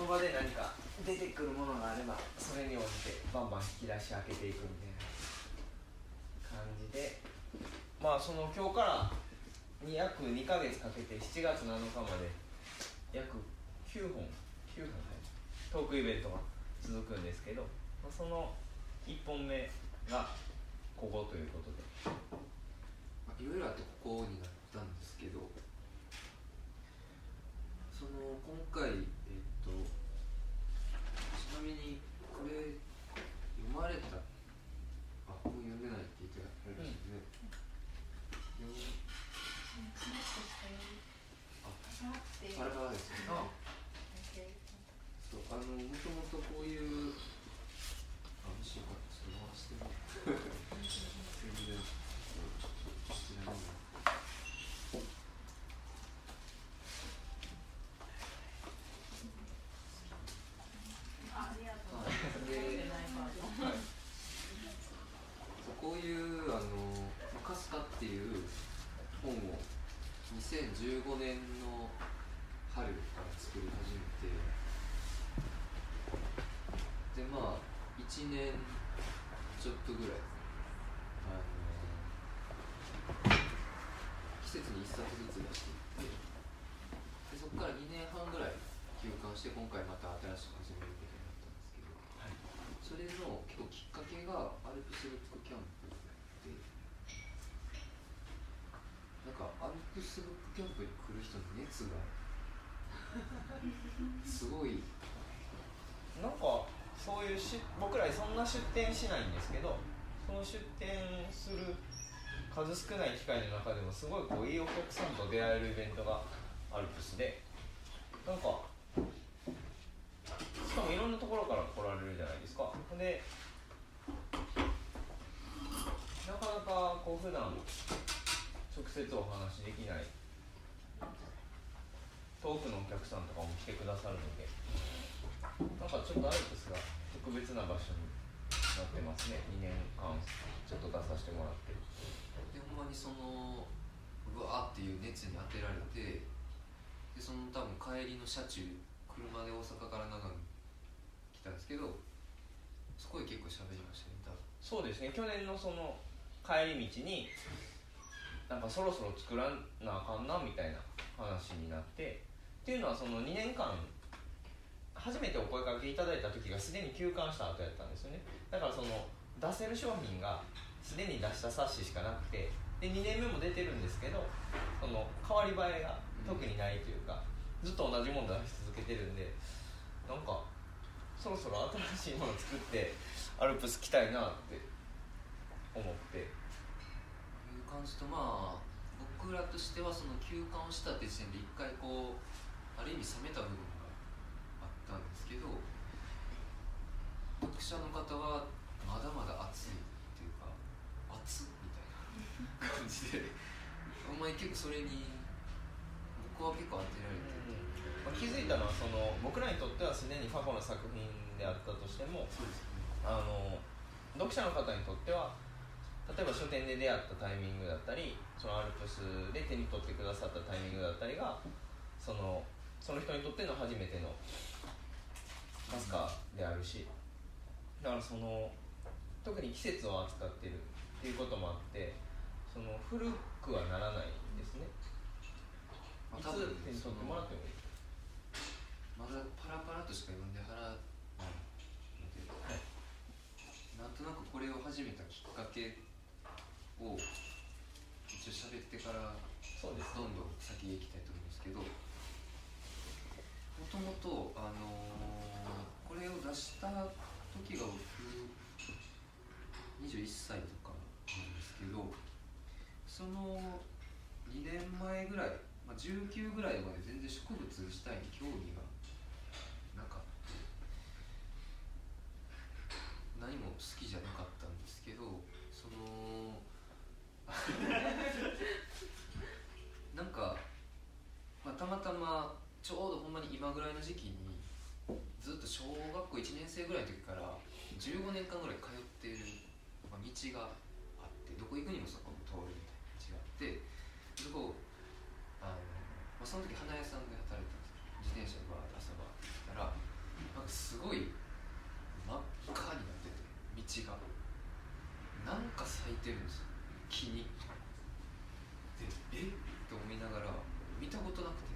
の場で何か出てくるものがあればそれに応じてバンバン引き出し開けていくみたいな感じで。まあその今日からに約2ヶ月かけて7月7日まで約9本9本トークイベントが続くんですけどその1本目がここということで。いろいろあってここになったんですけどその今回ちなみにこれ読まれたあもう読んでないって言ってあれですね、読あバラバラですねそうあのもともとこういうあもしよかったらそれ回しても全然こちらにもそうこういうあの「かすか」っていう本を2015年の春から作り始めてでまあ1年ちょっとぐらい。あの季節に1冊ずつ出していってでそこから2年半ぐらい休館して今回また新しく始めることになったんですけど、それの結構きっかけがアルプスルックキャンプでなんかアルプスルックキャンプに来る人の熱が すごい。なんかそういうし僕らそんな出店しないんですけどその出店する数少ない機会の中でもすごいこういいお客さんと出会えるイベントがアルプスでなんかしかもいろんなところから来られるじゃないですか。でなかなかこう普段直接お話できない遠くのお客さんとかも来てくださるのでなんかちょっとアルプスが特別な場所になってますね。2年間ちょっと出させてもらって。でほんまにそのうわーっていう熱に当てられてでその多分帰りの車中車で大阪から長野に来たんですけどそこで結構喋りましたね多分。そうですね。去年のその帰り道になんかそろそろ作らなあかんなみたいな話になって。っていうのはその2年間初めてお声かけいただいた時がすでに休館した後やったんですよね。だからその出せる商品がすでに出した冊子しかなくてで2年目も出てるんですけどその変わり映えが特にないというか、ずっと同じもの出し続けてるんでなんかそろそろ新しいもの作ってアルプス来たいなって思って。いう感じとまあ僕らとしてはその休館をしたって時点で一回こうある意味冷めた部分ったんですけど読者の方はまだまだ熱いっていうか熱っみたいな感じでお前結構それに僕は結構当てられてまあ、気づいたのはその僕らにとってはすでに過去の作品であったとしてもね。あの読者の方にとっては例えば書店で出会ったタイミングだったりそのアルプスで手に取ってくださったタイミングだったりがそのその人にとっての初めてのマスカであるし。だからその特に季節を扱ってるっていうこともあってその古くはならないんですね。いまあ多分つ手に取ってもらってもいい。まだパラパラとしか読んではらない。ので、なんとなくこれを始めたきっかけを一応喋ってからそうですどんどん先へ行きたいと思うんですけどもともとあの出した時が僕21歳とかなんですけどその2年前ぐらい、まあ、19ぐらいまで全然植物自体に興味が。15年間ぐらい通ってる、まあ、道があってどこ行くにもそこも通るみたいな道があってそこあの、まあ、その時花屋さんで働いてたんです自転車でバーッて朝バーって行ったらなんかすごい真っ赤になってて道が。なんか咲いてるんですよ。木にでえ？っと思いながら見たことなくて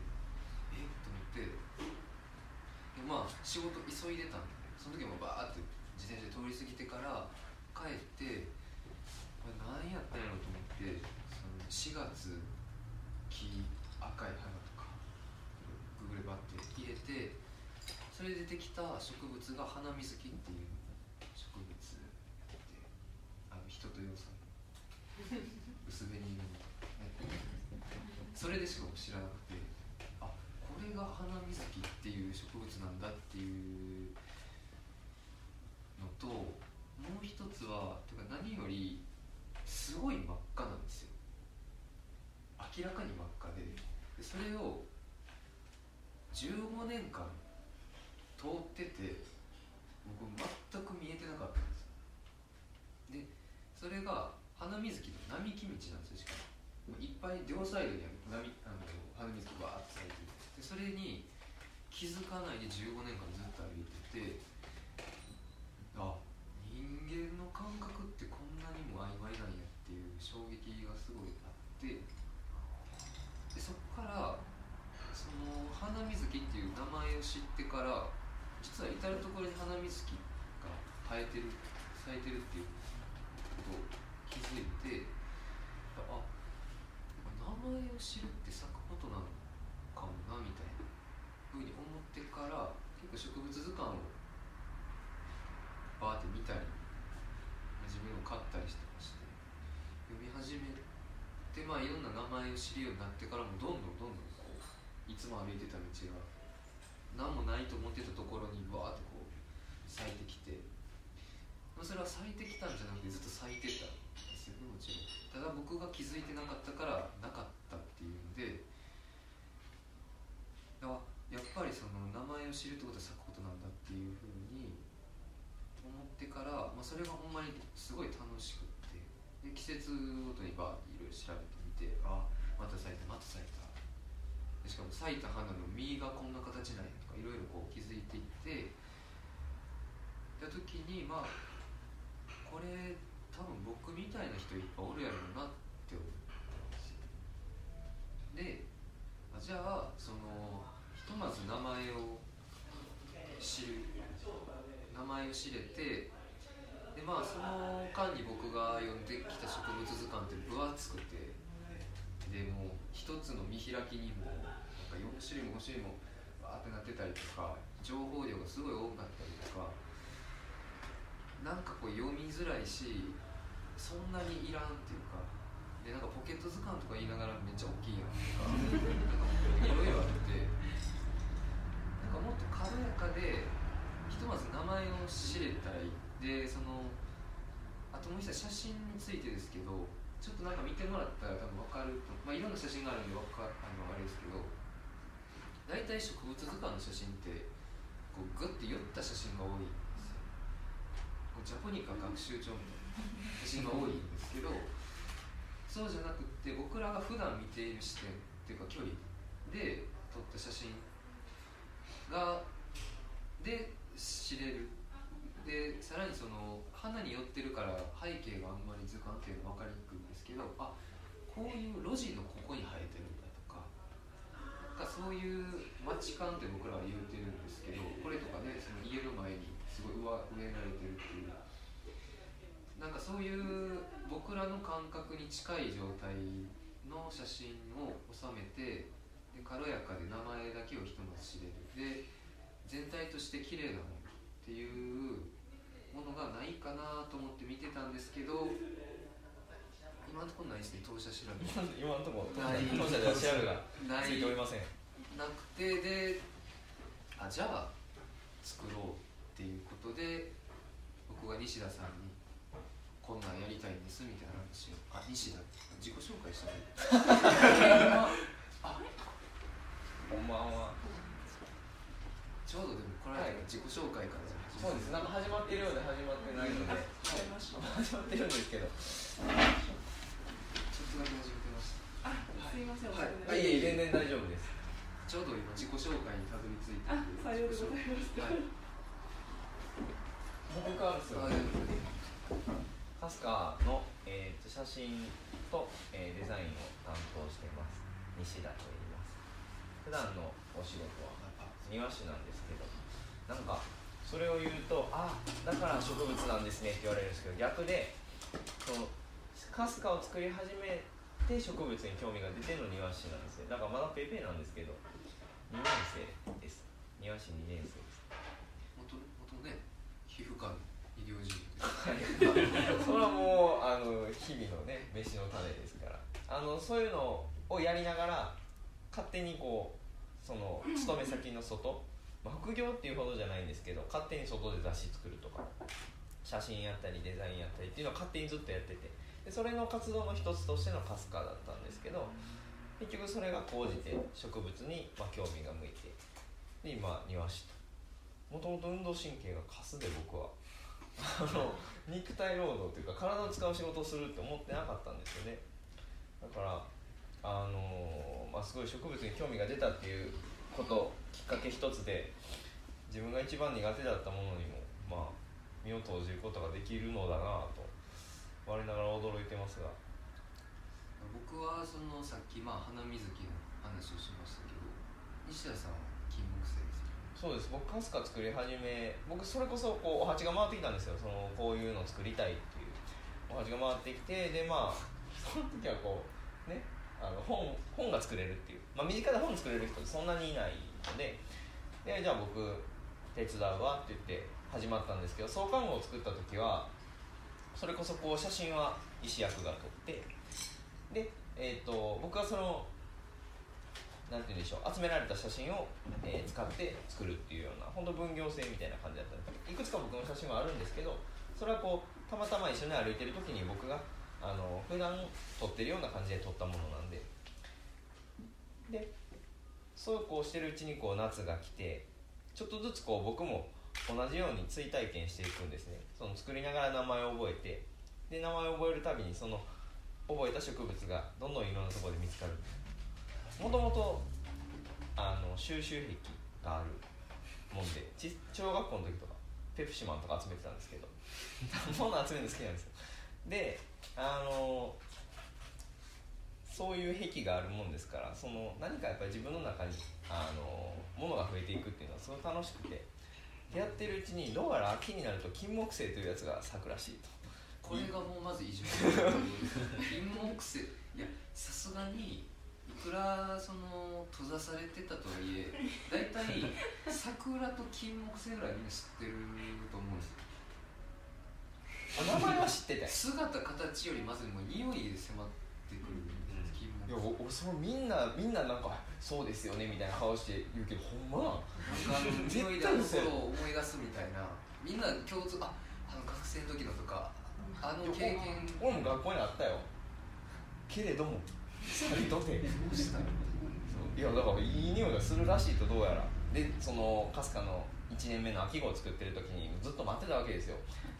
え？っと思って。でまあ仕事急いでたんでその時もバーって自転車通り過ぎてから帰ってこれ何やったんやろうと思ってその4月木赤い花とかググレバって入れてそれでできた植物が花水木っていう植物であの人とよさん薄紅色のそれでしか知らなくてあこれが花水木っていう植物なんだっていうともう一つはてか何よりすごい真っ赤なんですよ。明らかに真っ赤ででそれを15年間通ってて僕全く見えてなかったんですでそれが花水木の並木道なんですよしかも。いっぱい両サイドにあるあの花水木がバーッて咲いてて。でそれに気づかないで15年間ずっと歩いててあ人間の感覚ってこんなにも曖昧なんやっていう衝撃がすごいあってでそこからその花水木っていう名前を知ってから実は至る所に花水木が生えてる咲いてるっていうことを気づいてあ名前を知るって咲くことなのかもなみたいなふうに思ってから結構植物図鑑をバーって見たり自分を買ったりしてまして読み始めてまあいろんな名前を知るようになってからもどんどんどんどんこういつも歩いてた道が何もないと思ってたところにバーってこう咲いてきて、まあ、それは咲いてきたんじゃなくてずっと咲いてたんですよ。ねもちろんただ僕が気づいてなかったからなかったっていうのでやっぱりその名前を知るってことは咲くことなんだっていうふうに思ってから、まあ、それがほんまにすごい楽しくって。で季節ごとにバーっていろいろ調べてみてあまた咲いたまた咲いた。でしかも咲いた花の実がこんな形なんやとかいろいろこう気づいていって。た時にまあこれ多分僕みたいな人いっぱいおるやろうなって思ったんですよでじゃあそのひとまず名前を知る。名前を知れてでまあその間に僕が読んできた植物図鑑って分厚くてでもう一つの見開きにもなんか4種類も5種類もバーってなってたりとか情報量がすごい多かったりとかなんかこう読みづらいしそんなにいらんっていうかでなんかポケット図鑑とか言いながらめっちゃ大きいやんとかいろいろあってなんかもっと軽やかでとまず名前を知れたいでそのあともう一つ写真についてですけどちょっとなんか見てもらったら多分分かるとまあいろんな写真があるんでわかあのあれですけど大体植物図鑑の写真ってこうグッて寄った写真が多いんですよ。こうジャポニカ学習帳みたいな写真が多いんですけどそうじゃなくって僕らが普段見ている視点っていうか距離で撮った写真がで知れる。でさらにその花に寄ってるから背景があんまり図鑑っていうの分かりにくいんですけどあこういう路地のここに生えてるんだとかかそういう街感って僕らは言うてるんですけどこれとかねその家の前にすごい植えられてるっていう。なんかそういう僕らの感覚に近い状態の写真を収めてで軽やかで名前だけをひとまず知れる。で全体として綺麗なものっていうものがないかなと思って見てたんですけど今のところないですね当社調べ。今のところない。当社では調べがない。ついておりません。なくてであじゃあ作ろうっていうことで僕が西田さんにこんなんやりたいんですみたいな話を。あ西田自己紹介したの？あこ んばんはちょうどでもこれは自己紹介からそうです。なんか始まってるようで始まってないので。始まってるんですけど。ちょっとだけ始めてました。あ、すいません、はい。遅れてい。えいえ全然大丈夫です。ちょうど今自己紹介にたどり着いてあ、さようでございます。はい。僕からですよ。カスカの、えー、と写真と、えーデザインを担当しています。西田と言います。普段のお仕事は？庭師なんですけどなんかそれを言うとあだから植物なんですねって言われるんですけど逆でそのかすかを作り始めて植物に興味が出ての庭師なんですねだからまだペーペーなんですけど2年生です。庭師2年生です。元元ね皮膚科の医療従事 それはもうあの日々のね飯の種ですから。あのそういうのをやりながら勝手にこうその勤め先の外、まあ、副業っていうほどじゃないんですけど勝手に外で雑誌作るとか。写真やったりデザインやったりっていうのを勝手にずっとやってて。でそれの活動の一つとしてのカスカーだったんですけど結局それが高じて植物に、まあ、興味が向いて。で今庭師と。もともと運動神経がカスで僕は。あの肉体労働というか体を使う仕事をするって思ってなかったんですよね。だからあのまあ、すごい植物に興味が出たっていうこときっかけ一つで自分が一番苦手だったものにもまあ身を投じることができるのだなと我ながら驚いてますが。僕はそのさっきまあ花水木の話をしましたけど西田さんは金木犀ですよそうです。僕かすか作り始め僕それこそこうお鉢が回ってきたんですよ。そのこういうの作りたいっていう。お鉢が回ってきてでまあその時はこうねあの本本が作れるっていう、まあ、身近で本作れる人ってそんなにいないので。でじゃあ僕手伝うわって言って始まったんですけど創刊号を作った時はそれこそこう写真は石役が撮ってで、えー、と僕はそのなんて言うんでしょう集められた写真を、えー使って作るっていうような本当分業制みたいな感じだったんです。いくつか僕の写真はあるんですけどそれはこうたまたま一緒に歩いてる時に僕があの普段撮ってるような感じで撮ったものなんで。でそうこうしてるうちにこう夏が来てちょっとずつこう僕も同じように追体験していくんですね。その作りながら名前を覚えてで名前を覚えるたびにその覚えた植物がどんどんいろんなとこで見つかる。もともとあの収集癖があるもんで小学校の時とかペプシマンとか集めてたんですけど。そんなの集めるの好きなんですよ。であのそういう癖があるもんですからその何かやっぱり自分の中にあのものが増えていくっていうのはすごい楽しくてでやってるうちにどうやら秋になると金木犀というやつが咲くらしいと。これがもうまず異常。金木犀。いやさすがにいくらその閉ざされてたとはいえ大体桜と金木犀ぐらいみんな知ってると思うんですよ。あ名前は知ってて姿形よりまずもう匂いで迫ってくる金いや木おそのみんなみんななんかそうですよねみたいな顔して言うけどほんま？なん匂いであの嘘や頃を思い出すみたいな。みんな共通ああの学生の時のとかあの経験。俺も学校にあったよ。けれどもサビとてどうしたの？いやだからいい匂いがするらしいとどうやら。でそのかすかの1年目の秋号を作ってる時にずっと待ってたわけですよ。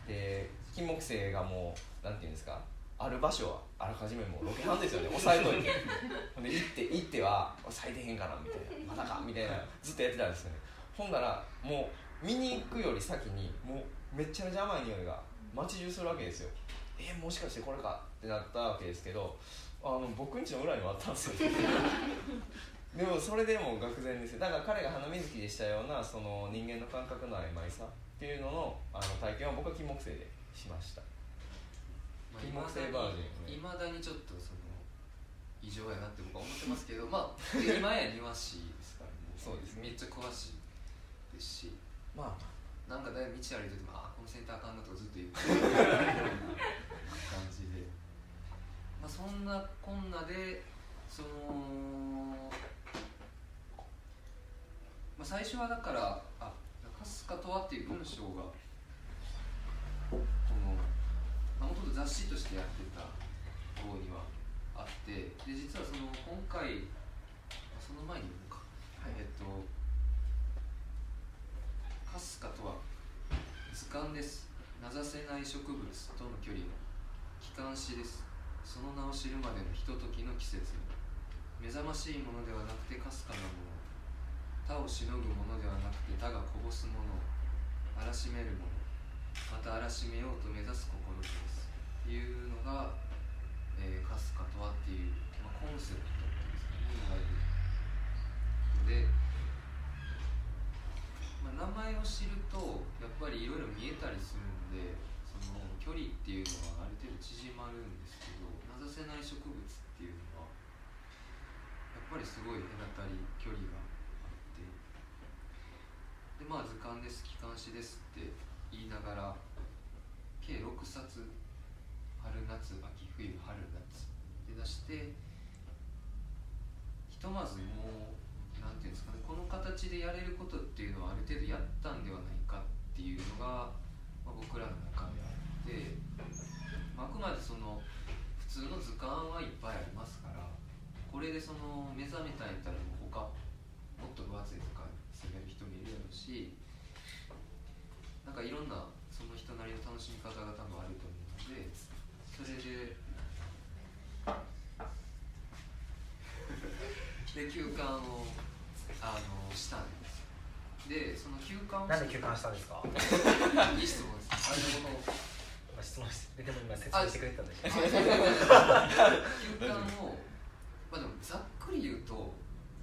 で金木犀がもうなんていうんですかある場所はあらかじめもうロケハンですよね。押さえといて。で行って行っては咲いてへんかなみたいな。まだかみたいな。ずっとやってたんですよね。ほんならもう見に行くより先にもうめっちゃめちゃ甘い匂いが街中するわけですよ。えもしかしてこれか？ってなったわけですけどあの僕ん家の裏にもあったんですよ。でもそれでも愕然ですよ。だから彼が花水木でしたようなその人間の感覚の曖昧さっていうののあの体験は僕は金木犀でしました。いまだにちょっとその異常やなって僕は思ってますけどまあで 今や庭師ですからもそうですね。めっちゃ詳しいですし。まなんかだいぶ道歩いててもあこのセンターあかんなとかずっと言ってる。感じで。まあそんなこんなでそのまあ最初はだから「あかすかとは」っていう文章がこのもともと雑誌としてやってた方にはあってで実はその今回その前に言うか、えっと「かすかとは図鑑です。名指せない植物との距離の機関誌です。その名を知るまでのひとときの季節。目覚ましいものではなくてかすかなもの。他をしのぐものではなくて他がこぼすもの。を荒らしめるもの。また荒らしめようと目指す心ですいうのが「えー、かすかとは」っていう、まあ、コンセプトですかねいわゆるので、まあ、名前を知るとやっぱりいろいろ見えたりするんでその距離っていうのはある程度縮まるんですけど名指せない植物っていうのはやっぱりすごい隔たり距離があってでまあ図鑑です機関誌ですって言いながら計6冊春夏秋冬春夏。で出してひとまずもうなんていうんですかねこの形でやれることっていうのはある程度やったんではないかっていうのが、まあ、僕らの中であって、まあ、くまでその普通の図鑑はいっぱいありますからこれでその目覚めたんやったらもう他もっと分厚い図鑑攻める人もいるやろうしなんかいろんなその人なりの楽しみ方が多分あると思うのでそれでで休館をあのしたんですでその休館をなんで休館したんですか？いい質問です。あでも今質問してでも今説明してくれてたんでしょ休館をまあでもざっくり言うと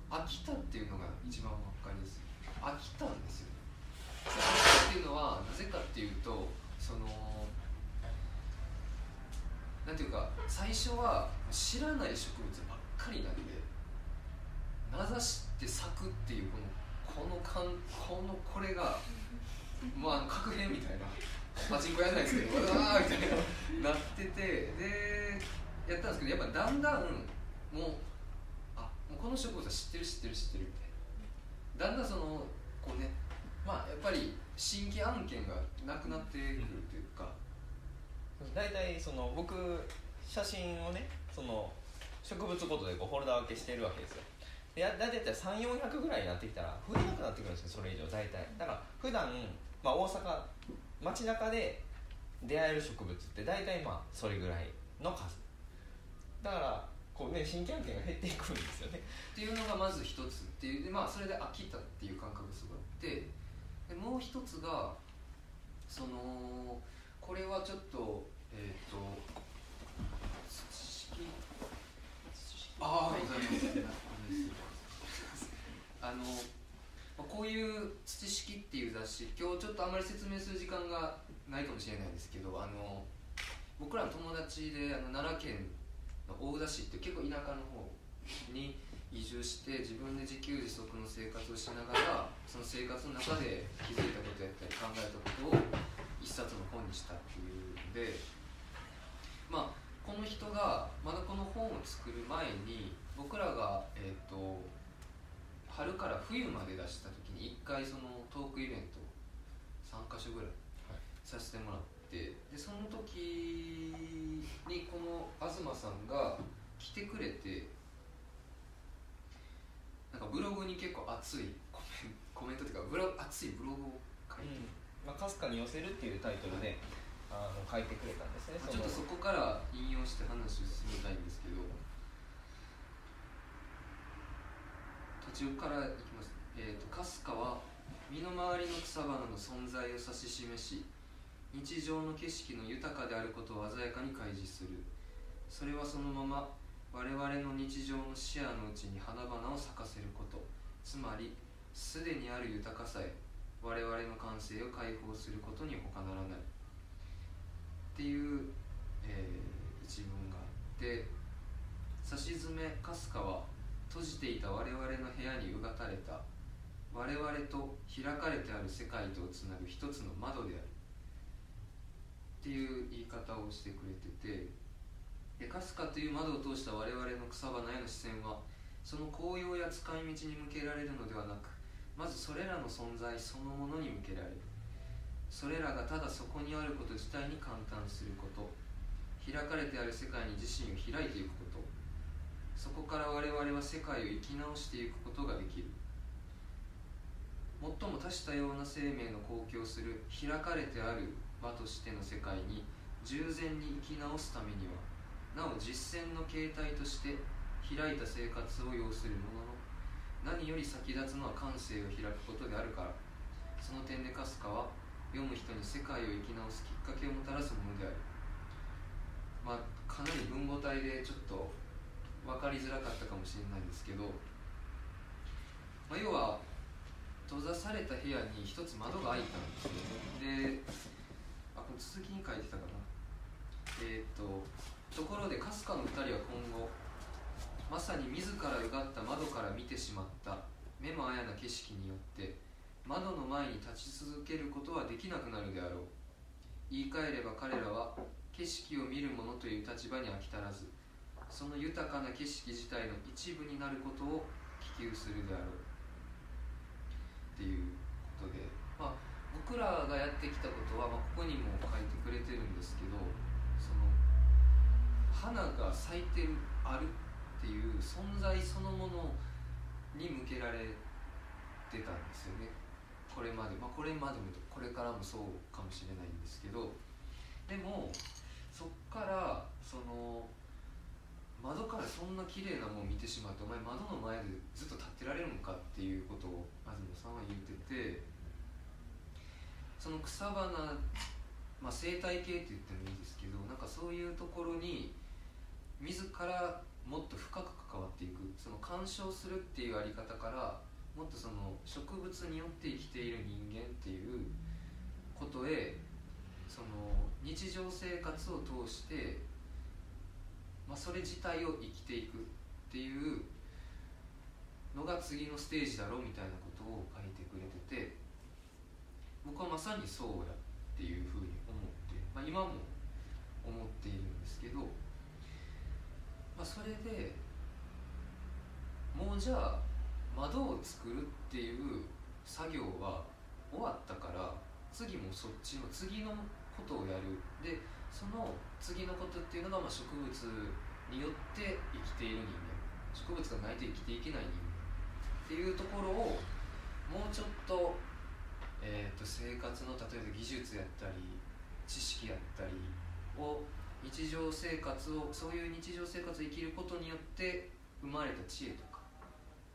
飽きたっていうのが一番分かりやすい。飽きたんですよ飽きたっていうのはなぜかっていうとそのなんていうか最初は知らない植物ばっかりなんで名指して咲くっていうこのこの感このこれがまあ格変みたいなパチンコやらないですけどう わーみたいななっててでやったんですけどやっぱだんだんもうあもうこの植物は知ってる知ってる知ってるみたいな。だんだんそのこうねまあやっぱり新規案件がなくなってくるというか、大体その僕写真をねその植物ごとでこうフォルダ分けしてるわけですよ。でや大体3400ぐらいになってきたら増えなくなってくるんですよそれ以上大体。だから普段、まあ大阪街中で出会える植物って大体まあそれぐらいの数。だからこうね新規案件が減っていくんですよね。っていうのがまず一つっていうでまあそれで飽きたっていう感覚がすごいあってでもう一つがそのこれはちょっとえっ、と土式ああございますあのこういう「土式」っていう雑誌今日ちょっとあまり説明する時間がないかもしれないですけどあの僕らの友達であの奈良県の大田市って結構田舎の方に移住して自分で自給自足の生活をしながらその生活の中で気づいたことやったり考えたことを一冊の本にしたっていうのでまあこの人がまだこの本を作る前に僕らが、えー、と春から冬まで出した時に1回そのトークイベントを3か所ぐらいさせてもらってでその時にこの東さんが来てくれてなんかブログに結構熱いコメンコメントっていうかブロ熱いブログを書いて、まあ、かすかに寄せるっていうタイトルであの書いてくれたんですねちょっとそこから引用して話を進めたいんですけど途中からいきます。えーとかすかは身の回りの草花の存在を指し示し日常の景色の豊かであることを鮮やかに開示する。それはそのまま我々の日常の視野のうちに花々を咲かせること。つまりすでにある豊かさへ我々の感性を解放することに他ならない。っていう、えー一文があってさしずめかすかは閉じていた我々の部屋にうがたれた。我々と開かれてある世界とをつなぐ一つの窓である。っていう言い方をしてくれてて。でかすかという窓を通した我々の草花への視線はその紅葉や使い道に向けられるのではなくまずそれらの存在そのものに向けられる。それらがただそこにあること自体に感嘆すること。開かれてある世界に自身を開いていくこと。そこから我々は世界を生き直していくことができる。最も多種多様な生命の公共する開かれてある場としての世界に従前に生き直すためにはなお実践の形態として開いた生活を要するものの何より先立つのは感性を開くことであるから。その点でかすかは読む人に世界を生き直すきっかけをもたらすものである。まあかなり文語体でちょっと分かりづらかったかもしれないんですけど、まあ、要は閉ざされた部屋に一つ窓が開いたんですよ。であこれ続きに書いてたかな。えーっとところでかすかの2人は今後まさに自らうがった窓から見てしまった目もあやな景色によって窓の前に立ち続けることはできなくなるであろう。言い換えれば彼らは景色を見る者という立場に飽き足らずその豊かな景色自体の一部になることを希求するであろう。っていうことで、まあ、僕らがやってきたことは、まあ、ここにも書いてくれてるんですけどその花が咲いてあるっていう存在そのものに向けられてたんですよね。これまで。まあこれまでもこれからもそうかもしれないんですけど。でもそっからその窓からそんな綺麗なもん見てしまってお前窓の前でずっと立ってられるのかっていうことを東さんは言っててその草花、まあ、生態系って言ってもいいですけどなんかそういうところに自らもっと深く関わっていくその鑑賞するっていうあり方からもっとその植物によって生きている人間っていうことへその日常生活を通して、まあ、それ自体を生きていくっていうのが次のステージだろうみたいなことを書いてくれてて僕はまさにそうやっていうふうに思って、まあ、今も思っているんですけど、まあ、それでもうじゃあ窓を作るっていう作業は終わったから次もそっちの次のことをやる。でその次のことっていうのがま植物によって生きている人間。植物がないと生きていけない人間っていうところをもうちょっと,、えー、と生活の例えば技術やったり知識やったりを日常生活をそういう日常生活を生きることによって生まれた知恵とか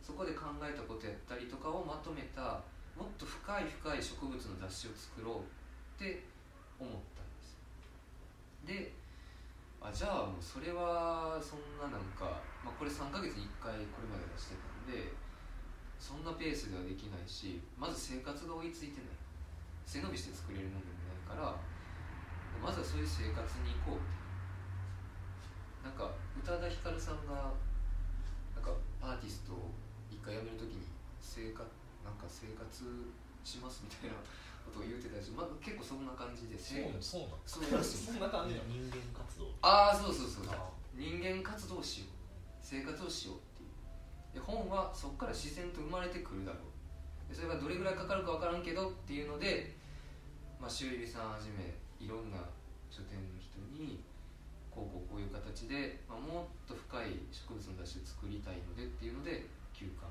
そこで考えたことやったりとかをまとめたもっと深い深い植物の雑誌を作ろうって思ったんですであじゃあもうそれはそんななんか、まあ、これ3ヶ月に1回これまで出してたんでそんなペースではできないしまず生活が追いついてない。背伸びして作れるものでもないからまずはそういう生活に行こうって。なんか宇多田ヒカルさんがなんかアーティストを一回辞めるときに生活なんか生活しますみたいなことを言うてたし、まあ、結構そんな感じでそうそうなのそうそんな感じなの。人間活動。ああそうそうそうあ人間活動をしよう。生活をしようっていう。で本はそこから自然と生まれてくるだろう。でそれがどれぐらいかかるか分からんけどっていうので、まあ、修理さんはじめいろんな書店の人にこうこうこういう形で、まあ、もっと深い植物の雑誌を作りたいのでっていうので休館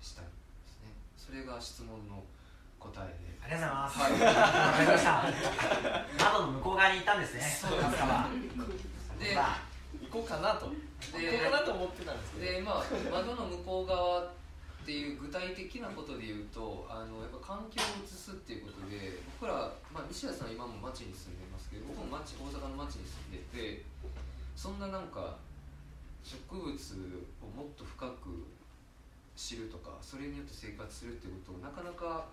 したんですね。それが質問の答えで。ありがとうございます。はいわかりました。窓の向こう側に行ったんですね。そうですは。でまあ行こうかなと。行こでうかなと思ってたんですけど。でまあ窓の向こう側っていう具体的なことで言うとあのやっぱ環境を移すっていうことで僕ら、まあ、西田さんは今も町に住んでますけど僕も町大阪の町に住んでてそんななんか植物をもっと深く知るとかそれによって生活するっていうことをなかなか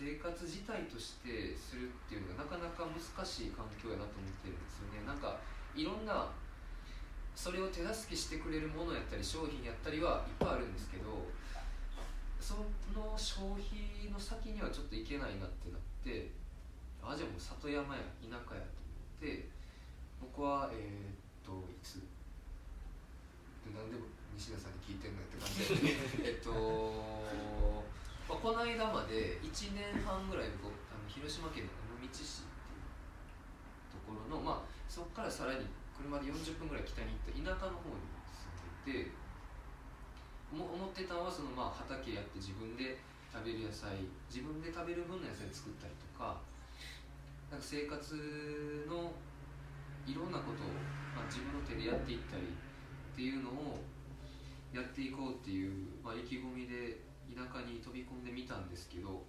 生活自体としてするっていうのがなかなか難しい環境やなと思ってるんですよね。なんかいろんなそれを手助けしてくれるものやったり商品やったりはいっぱいあるんですけどその消費の先にはちょっといけないなってなってあじゃあもう里山や田舎やと思って僕はえーっといつでなんで西田さんに聞いてんのよって感じでえっと、まあ、この間まで1年半ぐらい僕あの広島県の尾道市っていうところのまあそこからさらに車で40分ぐらい北に行った田舎の方に住んでて思ってたのはそのまあ畑やって自分で食べる野菜自分で食べる分の野菜作ったりとかなんか生活のいろんなことを、まあ、自分の手でやっていったりっていうのをやっていこうっていう、まあ、意気込みで田舎に飛び込んでみたんですけど、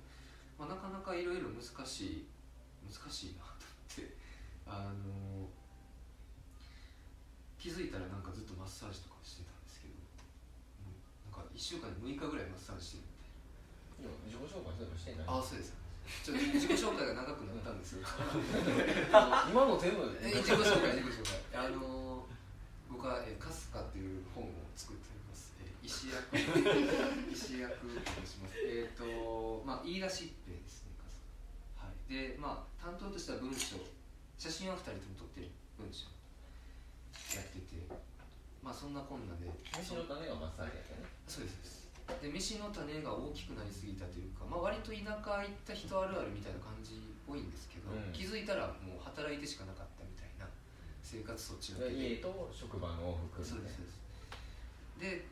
まあ、なかなかいろいろ難しい難しいなと思ってあの気づいたらなんかずっとマッサージとかしてたんですけど、うんなんか1週間に6日ぐらいマッサージしてるみたいいや自己紹してないあそうです。ちょっと自己紹介が長くなったんです。よ 今の全部？え自己紹介自己紹介。あの僕は、えー「カスカ」っていう本を作って石役。石役。と申しますえっ、とまあ言い出しっぺですねはい。でまあ担当としては文章。写真は2人とも撮ってる文章やってて。まあそんなこんなで。飯の種がマッサージやったね。そうですそうです。で飯の種が大きくなりすぎたというか、まあ、割と田舎行った人あるあるみたいな感じ多いんですけど、うん。気づいたらもう働いてしかなかったみたいな生活そっちの家と職場の往復そうですそうです。で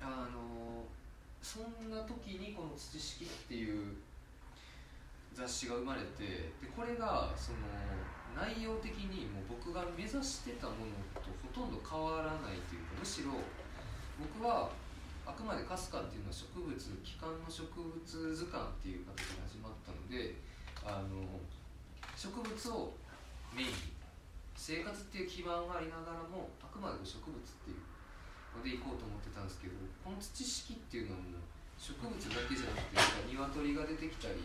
あのそんな時にこの「土式」っていう雑誌が生まれてでこれがその内容的にもう僕が目指してたものとほとんど変わらないというかむしろ僕はあくまでカスカっていうのは植物気管の植物図鑑っていう形で始まったのであの植物をメインに生活っていう基盤がありながらもあくまで植物っていうのでいこうと思ってたんですけどこの土式っていうのはもう植物だけじゃなくてなんか鶏が出てきたり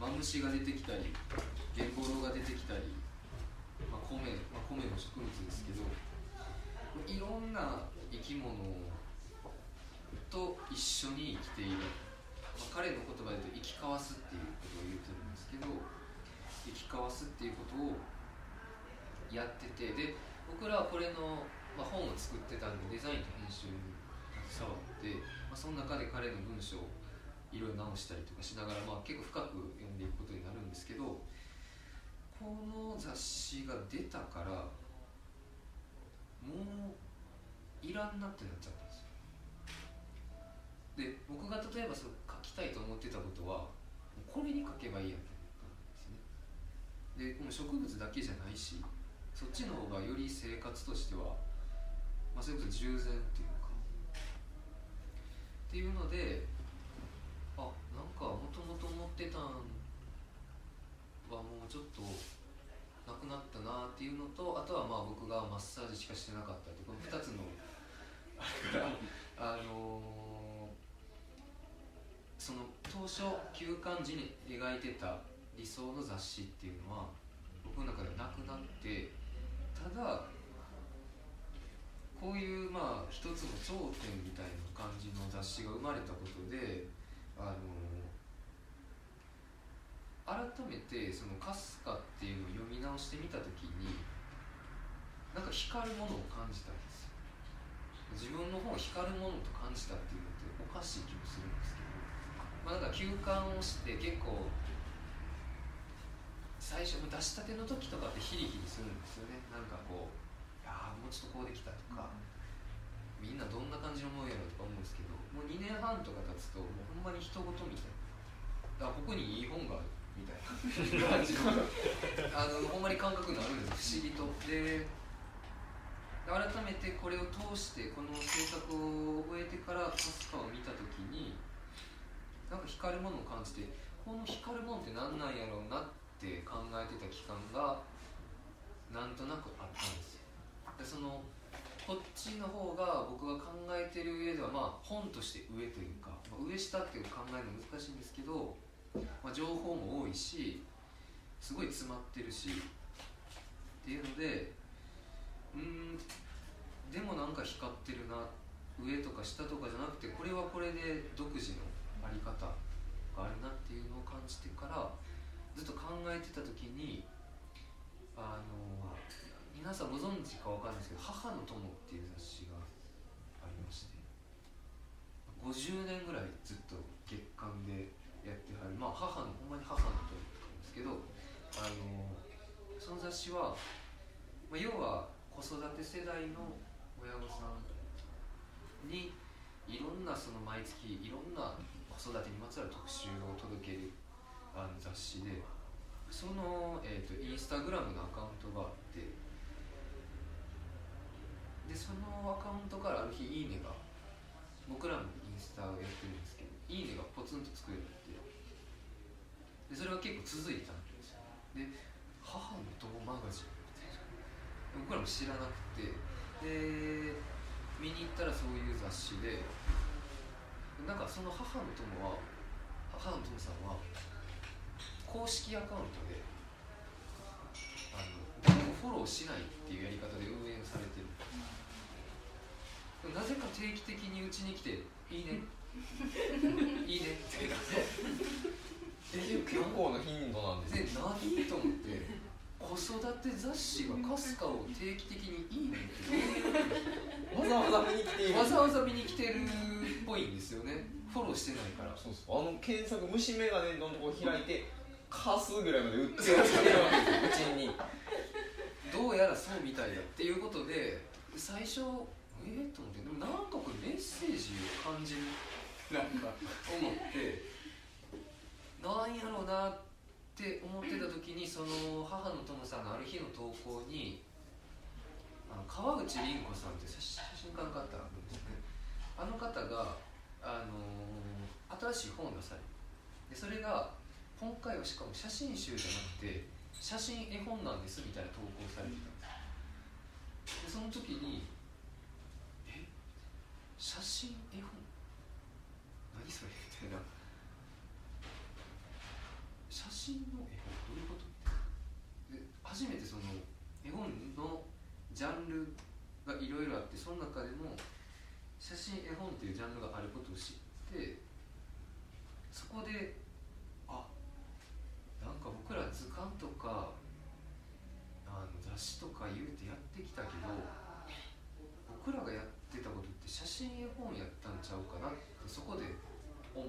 マムシが出てきたりゲンボロウが出てきたり、まあ、米、まあ、米の植物ですけどいろんな生き物と一緒に生きている、まあ、彼の言葉で言うと生き交わすっていうことを言ってるんですけど生き交わすっていうことをやっててで僕らはこれの、まあ、本を作ってたんでデザインと編集に携わって、まあ、その中で彼の文章をいろいろ直したりとかしながら、まあ、結構深く読んでいくことになるんですけどこの雑誌が出たからもういらんなってなっちゃったんですよ。で僕が例えばその書きたいと思ってたことはこれに書けばいいやと思ったんですね。でこの植物だけじゃないしそっちの方がより生活としては、まあ、それこそ従前っていうかっていうのであなんかもともと思ってたんはもうちょっとなくなったなっていうのとあとはまあ僕がマッサージしかしてなかったってこの2つのあれからあのーその当初休館時に描いてた理想の雑誌っていうのは僕の中でなくなってただこういうまあ一つの頂点みたいな感じの雑誌が生まれたことであの改めてその「かすか」っていうのを読み直してみた時になんか光るものを感じたんですよ。自分の方を光るものと感じたっていうのっておかしい気もするんですけどまあなんか休館をして結構最初出したての時とかってヒリヒリするんですよね。なんかこうちょっとこうできたとか、みんなどんな感じのもんやろとか思うんですけどもう2年半とか経つともうほんまに人事みたいな。あここにいい本があるみたいな。感じのあのほんまに感覚になるんです不思議と。で改めてこれを通してこの制作を終えてからカスカを見た時になんか光るものを感じてこの光るものって何なんやろうなって考えてた期間がなんとなくあったんですよでそのこっちの方が僕が考えてる上ではまあ本として上というか、まあ上下っていう考えるの難しいんですけど、まあ、情報も多いしすごい詰まってるしっていうのでうんでもなんか光ってるな上とか下とかじゃなくてこれはこれで独自のあり方があるなっていうのを感じてからずっと考えてた時にあの皆さんご存知かわかんないですけど「母の友」っていう雑誌がありまして50年ぐらいずっと月間でやってはるまあ母のほんまに母の友なんですけどあのその雑誌は、まあ、要は子育て世代の親御さんにいろんなその毎月いろんな子育てにまつわる特集を届けるあの雑誌でその、えー、とインスタグラムのアカウントがあってでそのアカウントからある日「いいね」が僕らのインスタをやってるんですけど「いいね」がポツンとつくようになってでそれは結構続いたんですよ。で「母の友マガジン」みたいな。僕らも知らなくてで見に行ったらそういう雑誌でなんかその母の友は母の友さんは公式アカウントであの誰もフォローしないっていうやり方で運営されてる。なぜか定期的にうちに来て「いいね」「いいね」ってえ結構な頻度なんですで何と思って子育て雑誌がかすかを定期的に「いいね」って。わざわざ見に来ている。わざわざ見に来てるっぽいんですよね。フォローしてないから。そうそうあの検索虫眼鏡のとこ開いてカスぐらいまで売ってるわけですようちに。どうやらそうみたいだっていうことで最初ええと思ってでもなんかこれメッセージを感じるなんか思ってなんやろうなって思ってた時にその母の友さんのある日の投稿にあの川口凛子さんって写真家の方がいるんですね。あの方が、あのー新しい本を出されでそれが今回はしかも写真集じゃなくて写真絵本なんですみたいな投稿されてたんですでその時に「写真絵本？何それみたいな。写真の絵本？どういうこと？で初めてその絵本のジャンルがいろいろあってその中でも写真絵本っていうジャンルがあることを知ってそこであなんか僕ら図鑑とかあの雑誌とか言うてやってきたけど僕らがやってたこと写真絵本やったんちゃうかなってそこで思っ